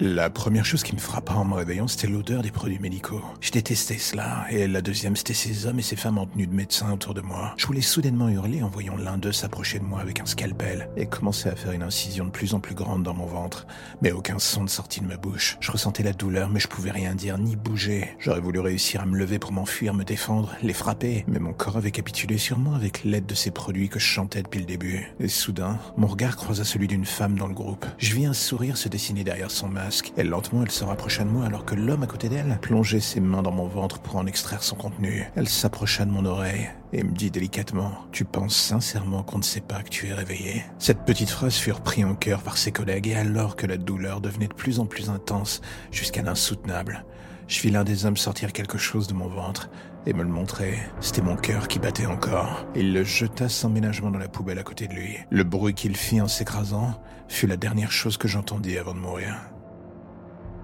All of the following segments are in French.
La première chose qui me frappa en me réveillant, c'était l'odeur des produits médicaux. Je détestais cela, et la deuxième, c'était ces hommes et ces femmes en tenue de médecin autour de moi. Je voulais soudainement hurler en voyant l'un d'eux s'approcher de moi avec un scalpel et commencer à faire une incision de plus en plus grande dans mon ventre, mais aucun son ne sortit de ma bouche. Je ressentais la douleur, mais je pouvais rien dire ni bouger. J'aurais voulu réussir à me lever pour m'enfuir, me défendre, les frapper, mais mon corps avait capitulé sur moi avec l'aide de ces produits que je chantais depuis le début. Et soudain, mon regard croisa celui d'une femme dans le groupe. Je vis un sourire se dessiner derrière son masque et lentement elle se rapprocha de moi alors que l'homme à côté d'elle plongeait ses mains dans mon ventre pour en extraire son contenu. Elle s'approcha de mon oreille et me dit délicatement Tu penses sincèrement qu'on ne sait pas que tu es réveillé? Cette petite phrase fut reprise en cœur par ses collègues et alors que la douleur devenait de plus en plus intense jusqu'à l'insoutenable, je vis l'un des hommes sortir quelque chose de mon ventre et me le montrer. C'était mon cœur qui battait encore. Il le jeta sans ménagement dans la poubelle à côté de lui. Le bruit qu'il fit en s'écrasant fut la dernière chose que j'entendis avant de mourir.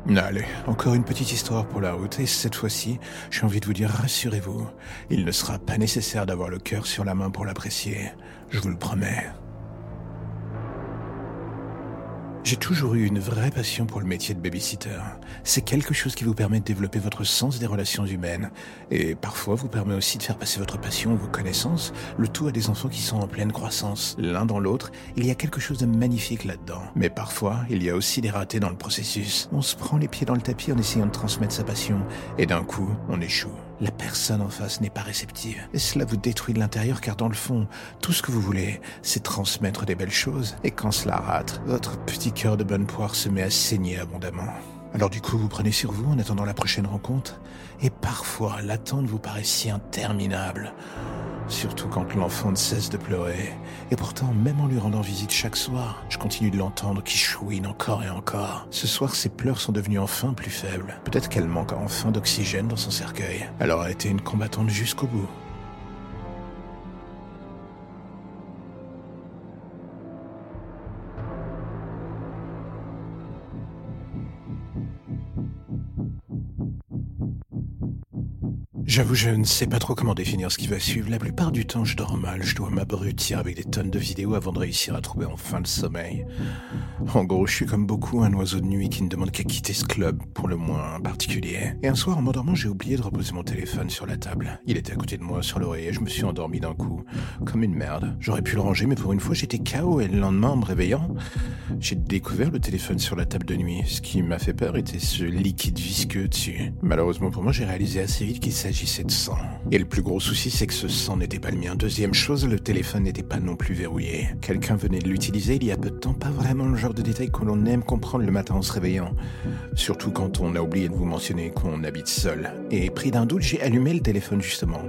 Allez, encore une petite histoire pour la route, et cette fois-ci, j'ai envie de vous dire, rassurez-vous, il ne sera pas nécessaire d'avoir le cœur sur la main pour l'apprécier, je vous le promets. J'ai toujours eu une vraie passion pour le métier de babysitter. C'est quelque chose qui vous permet de développer votre sens des relations humaines et parfois vous permet aussi de faire passer votre passion, vos connaissances, le tout à des enfants qui sont en pleine croissance. L'un dans l'autre, il y a quelque chose de magnifique là-dedans. Mais parfois, il y a aussi des ratés dans le processus. On se prend les pieds dans le tapis en essayant de transmettre sa passion et d'un coup, on échoue. La personne en face n'est pas réceptive. Et cela vous détruit de l'intérieur car dans le fond, tout ce que vous voulez, c'est transmettre des belles choses. Et quand cela rate, votre petit cœur de bonne poire se met à saigner abondamment. Alors du coup, vous prenez sur vous en attendant la prochaine rencontre. Et parfois, l'attente vous paraît si interminable. Surtout quand l'enfant ne cesse de pleurer. Et pourtant, même en lui rendant visite chaque soir, je continue de l'entendre qui chouine encore et encore. Ce soir, ses pleurs sont devenus enfin plus faibles. Peut-être qu'elle manque enfin d'oxygène dans son cercueil. Elle aura été une combattante jusqu'au bout. J'avoue, je ne sais pas trop comment définir ce qui va suivre. La plupart du temps, je dors mal. Je dois m'abrutir avec des tonnes de vidéos avant de réussir à trouver enfin le sommeil. En gros, je suis comme beaucoup un oiseau de nuit qui ne demande qu'à quitter ce club, pour le moins particulier. Et un soir, en m'endormant, j'ai oublié de reposer mon téléphone sur la table. Il était à côté de moi, sur l'oreiller, je me suis endormi d'un coup, comme une merde. J'aurais pu le ranger, mais pour une fois, j'étais KO et le lendemain, en me réveillant, j'ai découvert le téléphone sur la table de nuit. Ce qui m'a fait peur était ce liquide visqueux dessus. Malheureusement pour moi, j'ai réalisé assez vite qu'il s'agit s'agissait de sang. Et le plus gros souci, c'est que ce sang n'était pas le mien. Deuxième chose, le téléphone n'était pas non plus verrouillé. Quelqu'un venait de l'utiliser il y a peu de temps, pas vraiment le genre de détail que l'on aime comprendre le matin en se réveillant. Surtout quand on a oublié de vous mentionner qu'on habite seul. Et pris d'un doute, j'ai allumé le téléphone justement.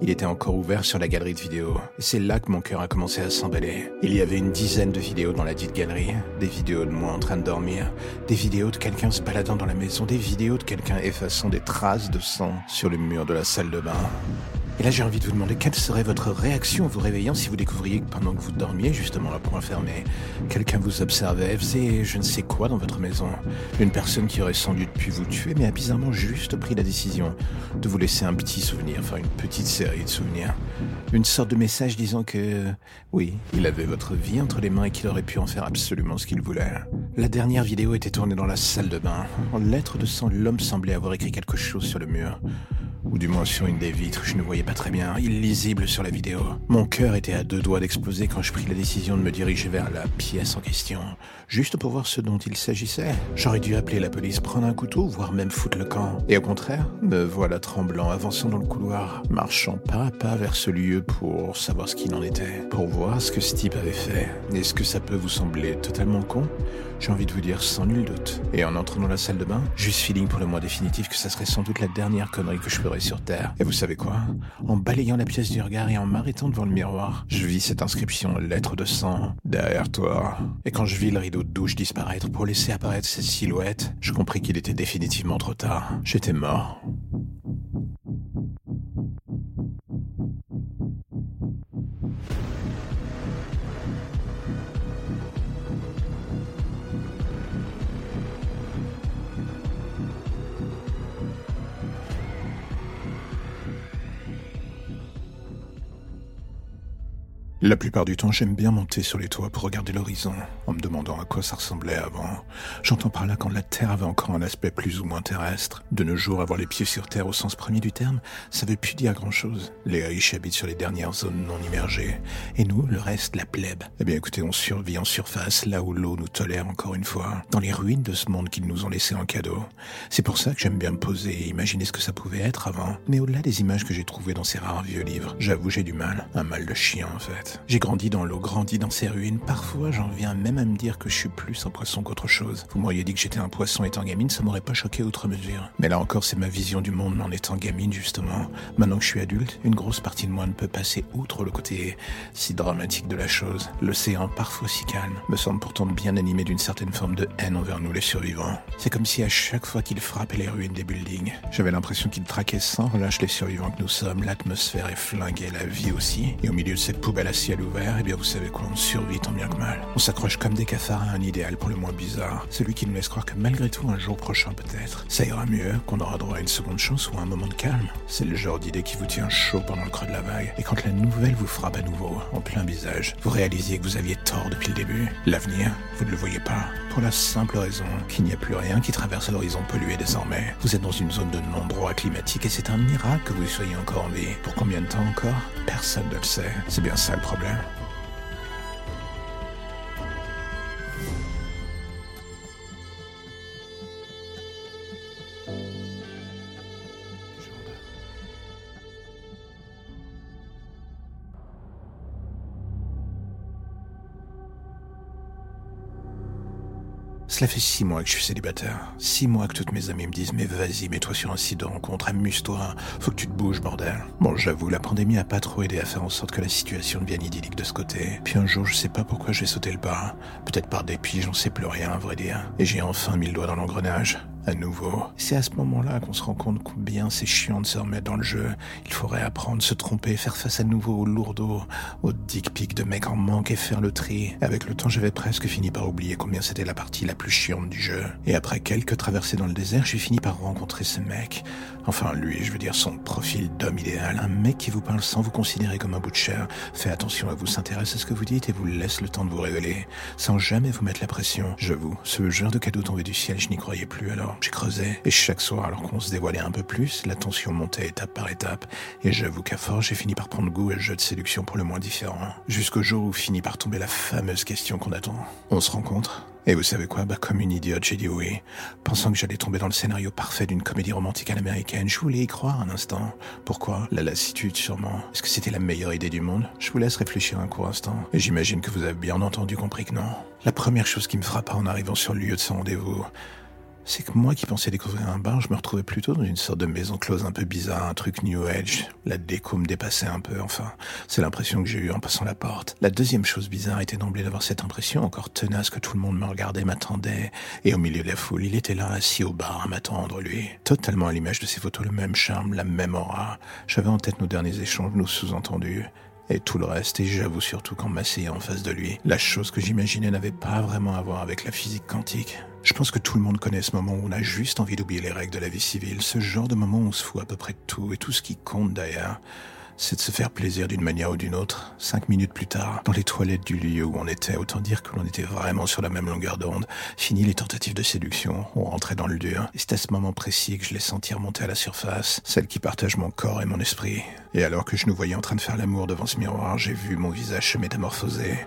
Il était encore ouvert sur la galerie de vidéos. C'est là que mon cœur a commencé à s'emballer. Il y avait une dizaine de vidéos dans la dite galerie. Des vidéos de moi en train de dormir, des vidéos de quelqu'un se baladant dans la maison, des vidéos de quelqu'un effaçant des traces de sang sur le mur de la salle de bain. Et là, j'ai envie de vous demander quelle serait votre réaction en vous réveillant si vous découvriez que pendant que vous dormiez, justement là pour fermé, quelqu'un vous observait, faisait je ne sais quoi dans votre maison? Une personne qui aurait sans doute pu vous tuer, mais a bizarrement juste pris la décision de vous laisser un petit souvenir, enfin une petite série de souvenirs. Une sorte de message disant que, oui, il avait votre vie entre les mains et qu'il aurait pu en faire absolument ce qu'il voulait. La dernière vidéo était tournée dans la salle de bain. En lettres de sang, l'homme semblait avoir écrit quelque chose sur le mur ou du moins sur une des vitres, je ne voyais pas très bien, illisible sur la vidéo. Mon cœur était à deux doigts d'exploser quand je pris la décision de me diriger vers la pièce en question, juste pour voir ce dont il s'agissait. J'aurais dû appeler la police, prendre un couteau, voire même foutre le camp. Et au contraire, me voilà tremblant, avançant dans le couloir, marchant pas à pas vers ce lieu pour savoir ce qu'il en était, pour voir ce que ce type avait fait. Est-ce que ça peut vous sembler totalement con? J'ai envie de vous dire sans nul doute. Et en entrant dans la salle de bain, juste feeling pour le moins définitif que ça serait sans doute la dernière connerie que je ferais sur Terre. Et vous savez quoi? En balayant la pièce du regard et en m'arrêtant devant le miroir, je vis cette inscription lettre de sang derrière toi. Et quand je vis le rideau de douche disparaître pour laisser apparaître cette silhouette, je compris qu'il était définitivement trop tard. J'étais mort. La plupart du temps, j'aime bien monter sur les toits pour regarder l'horizon, en me demandant à quoi ça ressemblait avant. J'entends par là quand la Terre avait encore un aspect plus ou moins terrestre. De nos jours, avoir les pieds sur Terre au sens premier du terme, ça veut plus dire grand-chose. Les riches habitent sur les dernières zones non immergées. Et nous, le reste, la plèbe. Eh bien écoutez, on survit en surface, là où l'eau nous tolère encore une fois, dans les ruines de ce monde qu'ils nous ont laissé en cadeau. C'est pour ça que j'aime bien me poser et imaginer ce que ça pouvait être avant. Mais au-delà des images que j'ai trouvées dans ces rares vieux livres, j'avoue j'ai du mal. Un mal de chien en fait. J'ai grandi dans l'eau, grandi dans ces ruines. Parfois, j'en viens même à me dire que je suis plus un poisson qu'autre chose. Vous m'auriez dit que j'étais un poisson étant gamine, ça m'aurait pas choqué outre mesure. Mais là encore, c'est ma vision du monde en étant gamine, justement. Maintenant que je suis adulte, une grosse partie de moi ne peut passer outre le côté si dramatique de la chose. L'océan, parfois si calme, me semble pourtant bien animé d'une certaine forme de haine envers nous les survivants. C'est comme si à chaque fois qu'il frappait les ruines des buildings, j'avais l'impression qu'il traquait sans relâche les survivants que nous sommes. L'atmosphère est flinguée, la vie aussi. Et au milieu de cette poubelle à ciel ouvert, eh bien vous savez quoi, on survit tant bien que mal. On s'accroche comme des cafards à un idéal pour le moins bizarre, celui qui nous laisse croire que malgré tout, un jour prochain peut-être, ça ira mieux, qu'on aura droit à une seconde chance ou à un moment de calme. C'est le genre d'idée qui vous tient chaud pendant le creux de la vague, et quand la nouvelle vous frappe à nouveau, en plein visage, vous réalisez que vous aviez tort depuis le début. L'avenir, vous ne le voyez pas, pour la simple raison qu'il n'y a plus rien qui traverse l'horizon pollué désormais. Vous êtes dans une zone de non-droit climatique et c'est un miracle que vous soyez encore en vie. Pour combien de temps encore? Personne ne le sait. C'est bien ça le problème. problème. Cela fait six mois que je suis célibataire. Six mois que toutes mes amies me disent Mais vas-y, mets-toi sur un site de rencontre, amuse-toi, faut que tu te bouges, bordel. Bon, j'avoue, la pandémie a pas trop aidé à faire en sorte que la situation devienne idyllique de ce côté. Puis un jour, je sais pas pourquoi j'ai sauté le pas. Peut-être par dépit, j'en sais plus rien, à vrai dire. Et j'ai enfin mis le doigt dans l'engrenage à nouveau. C'est à ce moment-là qu'on se rend compte combien c'est chiant de se remettre dans le jeu. Il faudrait apprendre, se tromper, faire face à nouveau aux lourdeaux, aux dick pics de mecs en manque et faire le tri. Avec le temps, j'avais presque fini par oublier combien c'était la partie la plus chiante du jeu. Et après quelques traversées dans le désert, j'ai fini par rencontrer ce mec. Enfin, lui, je veux dire son profil d'homme idéal. Un mec qui vous parle sans vous considérer comme un bout de chair. Fait attention à vous, s'intéresse à ce que vous dites et vous laisse le temps de vous révéler. Sans jamais vous mettre la pression. J'avoue, ce genre de cadeau tombé du ciel, je n'y croyais plus alors. J'ai creusé, et chaque soir, alors qu'on se dévoilait un peu plus, la tension montait étape par étape, et j'avoue qu'à force, j'ai fini par prendre goût à le jeu de séduction pour le moins différent. Jusqu'au jour où finit par tomber la fameuse question qu'on attend. On se rencontre et vous savez quoi Bah comme une idiote, j'ai dit oui. Pensant que j'allais tomber dans le scénario parfait d'une comédie romantique à l'américaine, je voulais y croire un instant. Pourquoi? La lassitude, sûrement. Est-ce que c'était la meilleure idée du monde? Je vous laisse réfléchir un court instant. Et j'imagine que vous avez bien entendu compris que non. La première chose qui me frappa en arrivant sur le lieu de ce rendez-vous, c'est que moi qui pensais découvrir un bar, je me retrouvais plutôt dans une sorte de maison close un peu bizarre, un truc New Age. La déco me dépassait un peu, enfin. C'est l'impression que j'ai eue en passant la porte. La deuxième chose bizarre était d'emblée d'avoir cette impression encore tenace que tout le monde me regardait, m'attendait. Et au milieu de la foule, il était là, assis au bar, à m'attendre, lui. Totalement à l'image de ses photos, le même charme, la même aura. J'avais en tête nos derniers échanges, nos sous-entendus et tout le reste, et j'avoue surtout qu'en m'asseyant en face de lui, la chose que j'imaginais n'avait pas vraiment à voir avec la physique quantique. Je pense que tout le monde connaît ce moment où on a juste envie d'oublier les règles de la vie civile, ce genre de moment où on se fout à peu près de tout, et tout ce qui compte d'ailleurs, c'est de se faire plaisir d'une manière ou d'une autre. Cinq minutes plus tard, dans les toilettes du lieu où on était, autant dire que l'on était vraiment sur la même longueur d'onde. Fini les tentatives de séduction, on rentrait dans le dur. Et c'est à ce moment précis que je l'ai senti remonter à la surface, celle qui partage mon corps et mon esprit. Et alors que je nous voyais en train de faire l'amour devant ce miroir, j'ai vu mon visage se métamorphoser.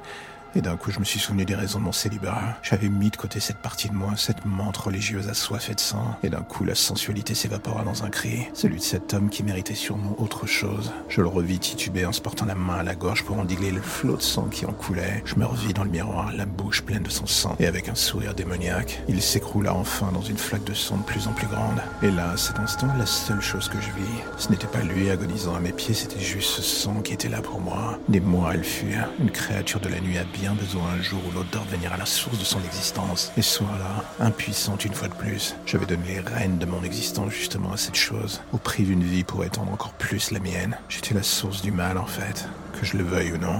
Et d'un coup, je me suis souvenu des raisons de mon célibat. J'avais mis de côté cette partie de moi, cette menthe religieuse assoiffée de sang. Et d'un coup, la sensualité s'évapora dans un cri. Celui de cet homme qui méritait sûrement autre chose. Je le revis tituber en se portant la main à la gorge pour endiguer le flot de sang qui en coulait. Je me revis dans le miroir, la bouche pleine de son sang, et avec un sourire démoniaque. Il s'écroula enfin dans une flaque de sang de plus en plus grande. Et là, à cet instant, la seule chose que je vis, ce n'était pas lui agonisant à mes pieds, c'était juste ce sang qui était là pour moi. Des mois, elle fut une créature de la nuit a bien besoin un jour ou l'autre de revenir à la source de son existence. Et ce soir-là, impuissante une fois de plus, j'avais donné les rênes de mon existence justement à cette chose, au prix d'une vie pour étendre encore plus la mienne. J'étais la source du mal en fait, que je le veuille ou non.